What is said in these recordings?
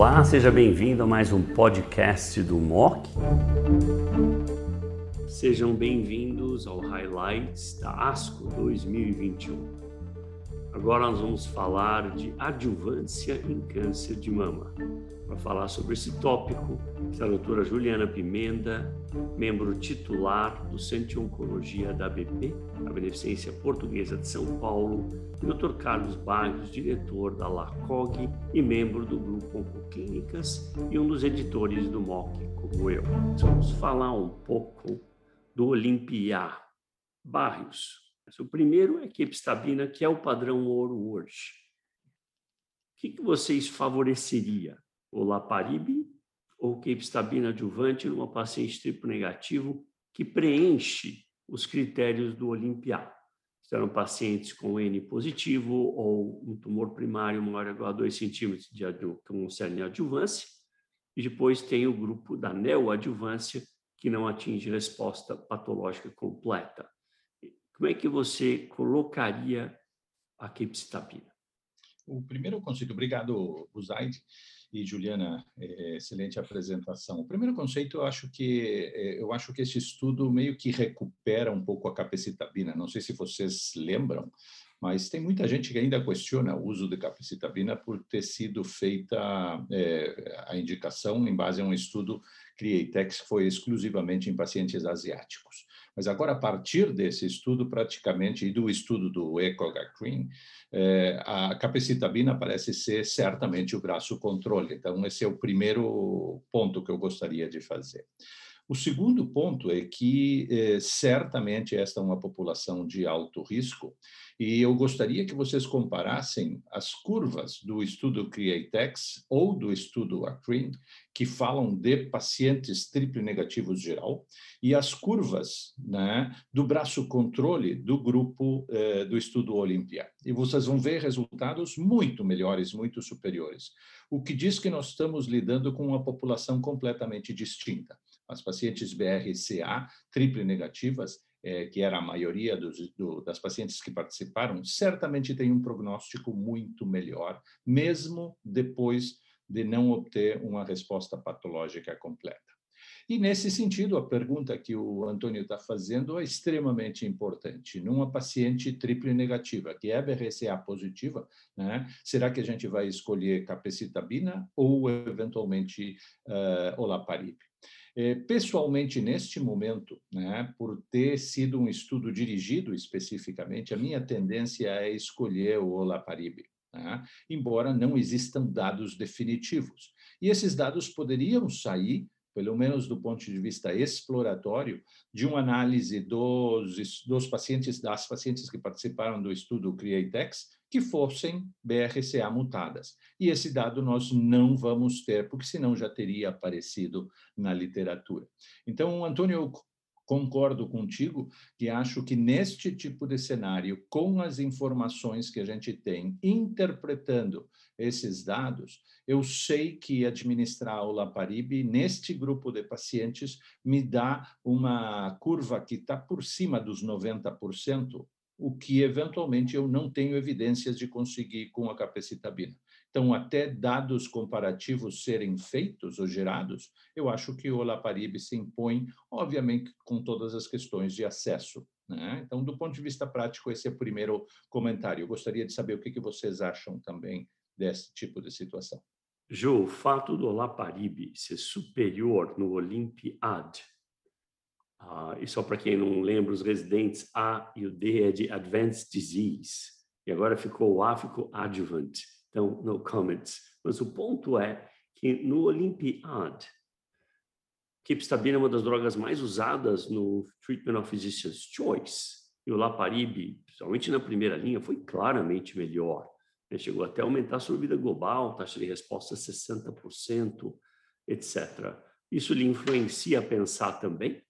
Olá, seja bem-vindo a mais um podcast do MOC. Sejam bem-vindos ao Highlights da ASCO 2021. Agora nós vamos falar de adjuvância em câncer de mama. Para falar sobre esse tópico, está a doutora Juliana Pimenta, membro titular do Centro de Oncologia da ABP, a Beneficência Portuguesa de São Paulo, e Dr. Carlos Barros, diretor da LACOG e membro do Grupo Oncoclínicas e um dos editores do MOC, como eu. Vamos falar um pouco do Olympia. Barrios, o primeiro é quepstabina, que é o padrão ouro hoje. O que, que vocês favoreceria? O laparib ou quepstabina adjuvante numa paciente triplo negativo que preenche os critérios do Olimpiá? Serão pacientes com N positivo ou um tumor primário maior a 2 centímetros de cerne adjuvância. E depois tem o grupo da neoadjuvância, que não atinge resposta patológica completa. Como é que você colocaria a quepsitabina? O primeiro conceito, obrigado, Uzaid e Juliana, é, excelente apresentação. O primeiro conceito, eu acho que é, eu acho que esse estudo meio que recupera um pouco a capecitabina. Não sei se vocês lembram, mas tem muita gente que ainda questiona o uso de capecitabina por ter sido feita é, a indicação em base a um estudo Createx que foi exclusivamente em pacientes asiáticos. Mas agora, a partir desse estudo, praticamente, e do estudo do EcoGacrin, é, a capecitabina parece ser certamente o braço controle. Então, esse é o primeiro ponto que eu gostaria de fazer. O segundo ponto é que eh, certamente esta é uma população de alto risco e eu gostaria que vocês comparassem as curvas do estudo Createx ou do estudo ACRIN, que falam de pacientes triplo negativos geral, e as curvas né, do braço controle do grupo eh, do estudo Olympia. E vocês vão ver resultados muito melhores, muito superiores. O que diz que nós estamos lidando com uma população completamente distinta as pacientes BRCA triple negativas, é, que era a maioria dos, do, das pacientes que participaram, certamente tem um prognóstico muito melhor, mesmo depois de não obter uma resposta patológica completa. E, nesse sentido, a pergunta que o Antônio está fazendo é extremamente importante. Numa paciente triple negativa, que é BRCA positiva, né, será que a gente vai escolher capecitabina ou, eventualmente, uh, olaparib? É, pessoalmente, neste momento, né, por ter sido um estudo dirigido especificamente, a minha tendência é escolher o Olaparib, né, embora não existam dados definitivos. E esses dados poderiam sair pelo menos do ponto de vista exploratório, de uma análise dos, dos pacientes, das pacientes que participaram do estudo CreateX, que fossem BRCA mutadas. E esse dado nós não vamos ter, porque senão já teria aparecido na literatura. Então, Antônio, eu concordo contigo que acho que neste tipo de cenário, com as informações que a gente tem, interpretando esses dados, eu sei que administrar o Laparib neste grupo de pacientes me dá uma curva que está por cima dos 90%, o que eventualmente eu não tenho evidências de conseguir com a capecitabina. Então, até dados comparativos serem feitos ou gerados, eu acho que o Olaparib se impõe, obviamente, com todas as questões de acesso. Né? Então, do ponto de vista prático, esse é o primeiro comentário. Eu gostaria de saber o que, que vocês acham também desse tipo de situação. Ju, o fato do Olaparib ser superior no Olympiad Uh, e só para quem não lembra, os residentes A e o D é de Advanced Disease. E agora ficou o A, ficou Adjuvant. Então, no comments. Mas o ponto é que no Olympiad, Kipstabina é uma das drogas mais usadas no Treatment of Physician's Choice. E o Laparib, principalmente na primeira linha, foi claramente melhor. Chegou até a aumentar a sobrevida global, taxa de resposta 60%, etc. Isso lhe influencia a pensar também?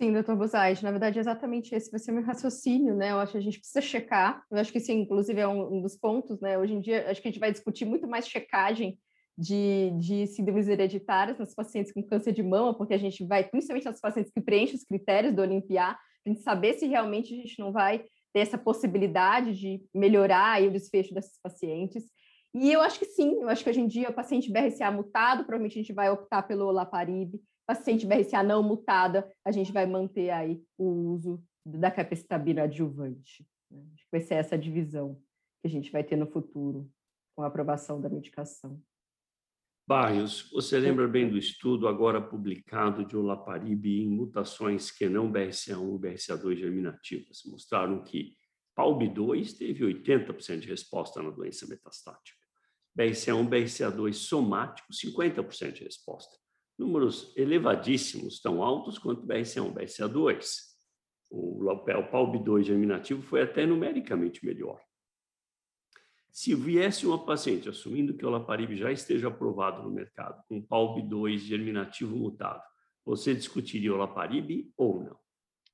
Sim, doutor Buzaide, na verdade, exatamente esse vai ser o meu raciocínio, né? Eu acho que a gente precisa checar, eu acho que sim, inclusive é um, um dos pontos, né? Hoje em dia, acho que a gente vai discutir muito mais checagem de, de síndromes hereditárias nas pacientes com câncer de mama, porque a gente vai, principalmente nas pacientes que preenchem os critérios do Olimpiar, a gente saber se realmente a gente não vai ter essa possibilidade de melhorar o desfecho dessas pacientes. E eu acho que sim, eu acho que hoje em dia o paciente BRCA mutado, provavelmente a gente vai optar pelo olaparib, paciente BRCA não mutada, a gente vai manter aí o uso da capecitabina adjuvante. Né? Acho que vai ser essa divisão que a gente vai ter no futuro com a aprovação da medicação. Barrios, você lembra bem do estudo agora publicado de olaparib em mutações que não BRCA1 e BRCA2 germinativas? Mostraram que PALB2 teve 80% de resposta na doença metastática. BRCA1, BRCA2 somático, 50% de resposta. Números elevadíssimos, tão altos quanto BRCA1, BRCA2. O PALB2 germinativo foi até numericamente melhor. Se viesse uma paciente, assumindo que o olaparib já esteja aprovado no mercado, com PALB2 germinativo mutado, você discutiria o olaparib ou não?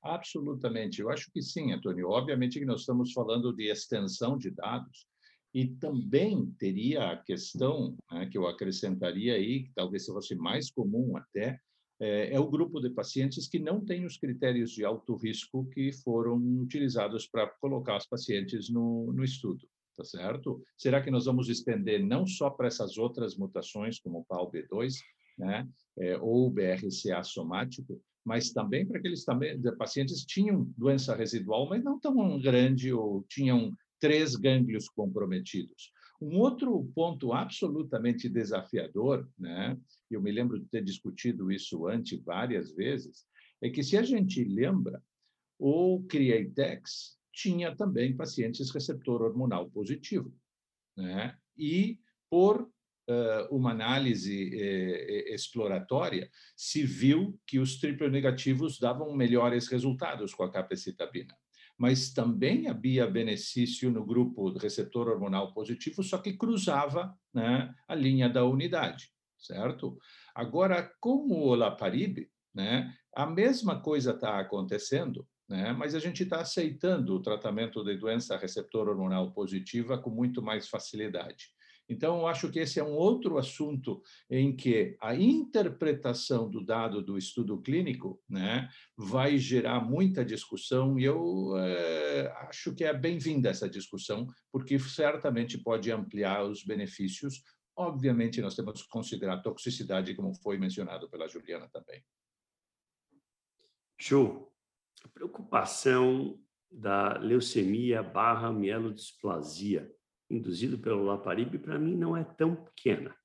Absolutamente. Eu acho que sim, Antônio. Obviamente que nós estamos falando de extensão de dados e também teria a questão né, que eu acrescentaria aí, que talvez fosse mais comum até, é, é o grupo de pacientes que não tem os critérios de alto risco que foram utilizados para colocar os pacientes no, no estudo tá certo? Será que nós vamos estender não só para essas outras mutações, como o PAL-B2, né, é, ou BRCA somático, mas também para aqueles também, pacientes que tinham doença residual, mas não tão grande ou tinham três gânglios comprometidos. Um outro ponto absolutamente desafiador, né, eu me lembro de ter discutido isso antes várias vezes, é que se a gente lembra, o CRIATEX tinha também pacientes receptor hormonal positivo. Né? E, por uh, uma análise eh, exploratória, se viu que os triplo negativos davam melhores resultados com a capecitabina. Mas também havia benefício no grupo receptor hormonal positivo, só que cruzava né, a linha da unidade, certo? Agora, com o olaparib, né, a mesma coisa está acontecendo, né? mas a gente está aceitando o tratamento de doença receptor hormonal positiva com muito mais facilidade. Então, eu acho que esse é um outro assunto em que a interpretação do dado do estudo clínico né, vai gerar muita discussão, e eu é, acho que é bem-vinda essa discussão, porque certamente pode ampliar os benefícios. Obviamente, nós temos que considerar a toxicidade, como foi mencionado pela Juliana também. Show a preocupação da leucemia barra mielodisplasia induzido pelo laparib, para mim, não é tão pequena.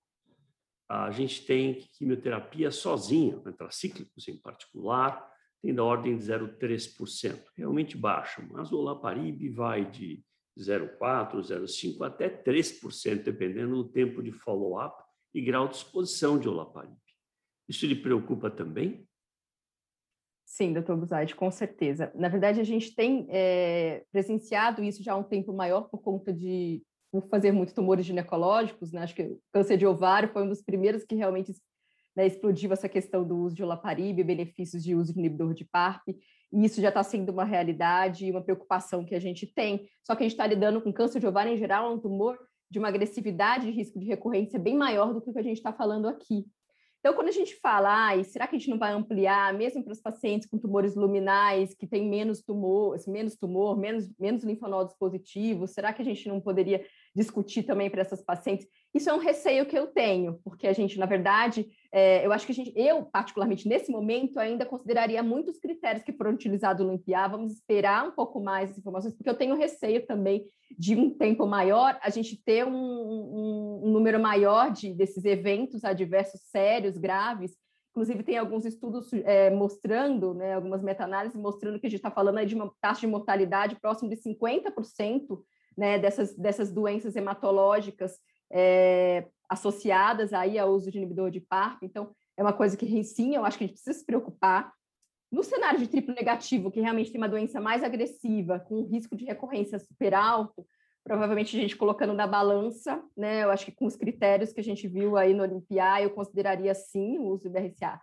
A gente tem quimioterapia sozinha, antracíclicos em particular, tem da ordem de 0,3%, realmente baixa, mas o laparib vai de 0,4%, 0,5% até 3%, dependendo do tempo de follow-up e grau de exposição de olaparib. Isso lhe preocupa também? Sim, doutor Buzaide, com certeza. Na verdade, a gente tem é, presenciado isso já há um tempo maior por conta de por fazer muitos tumores ginecológicos, né? Acho que o câncer de ovário foi um dos primeiros que realmente né, explodiu essa questão do uso de olaparib, benefícios de uso de inibidor de PARP, e isso já está sendo uma realidade e uma preocupação que a gente tem. Só que a gente está lidando com câncer de ovário em geral, é um tumor de uma agressividade e risco de recorrência bem maior do que o que a gente está falando aqui. Então, quando a gente fala, ah, será que a gente não vai ampliar, mesmo para os pacientes com tumores luminais, que têm menos tumor, menos tumor, menos, menos linfonodos positivos, será que a gente não poderia discutir também para essas pacientes? Isso é um receio que eu tenho, porque a gente, na verdade, é, eu acho que a gente, eu, particularmente nesse momento, ainda consideraria muitos critérios que foram utilizados no LIMPIA. Vamos esperar um pouco mais as informações, porque eu tenho receio também de um tempo maior, a gente ter um, um, um número maior de, desses eventos adversos sérios, graves. Inclusive, tem alguns estudos é, mostrando, né, algumas meta-análises mostrando que a gente está falando de uma taxa de mortalidade próximo de 50% né, dessas, dessas doenças hematológicas é, associadas aí ao uso de inibidor de PARP. Então, é uma coisa que, sim, eu acho que a gente precisa se preocupar. No cenário de triplo negativo, que realmente tem uma doença mais agressiva, com um risco de recorrência super alto, provavelmente a gente colocando na balança, né? Eu acho que com os critérios que a gente viu aí no Olimpiar, eu consideraria sim o uso do BRCA.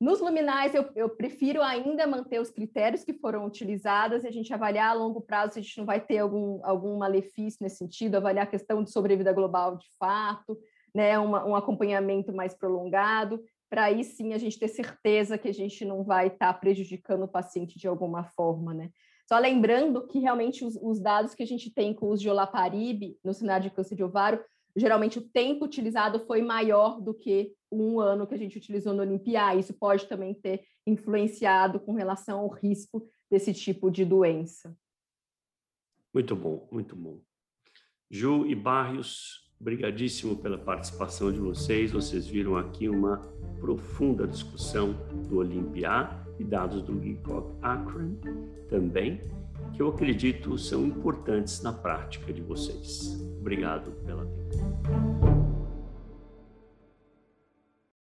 Nos luminais, eu, eu, prefiro ainda manter os critérios que foram utilizados e a gente avaliar a longo prazo se a gente não vai ter algum, algum malefício nesse sentido, avaliar a questão de sobrevida global de fato, né, uma, um acompanhamento mais prolongado, para aí sim a gente ter certeza que a gente não vai estar tá prejudicando o paciente de alguma forma. Né? Só lembrando que realmente os, os dados que a gente tem com os de olaparib no cenário de câncer de ovário geralmente o tempo utilizado foi maior do que um ano que a gente utilizou no Olimpiá. Isso pode também ter influenciado com relação ao risco desse tipo de doença. Muito bom, muito bom. Ju e Barrios, brigadíssimo pela participação de vocês. Vocês viram aqui uma profunda discussão do Olimpiá e dados do GICOG Akron também, que eu acredito são importantes na prática de vocês. Obrigado pela atenção.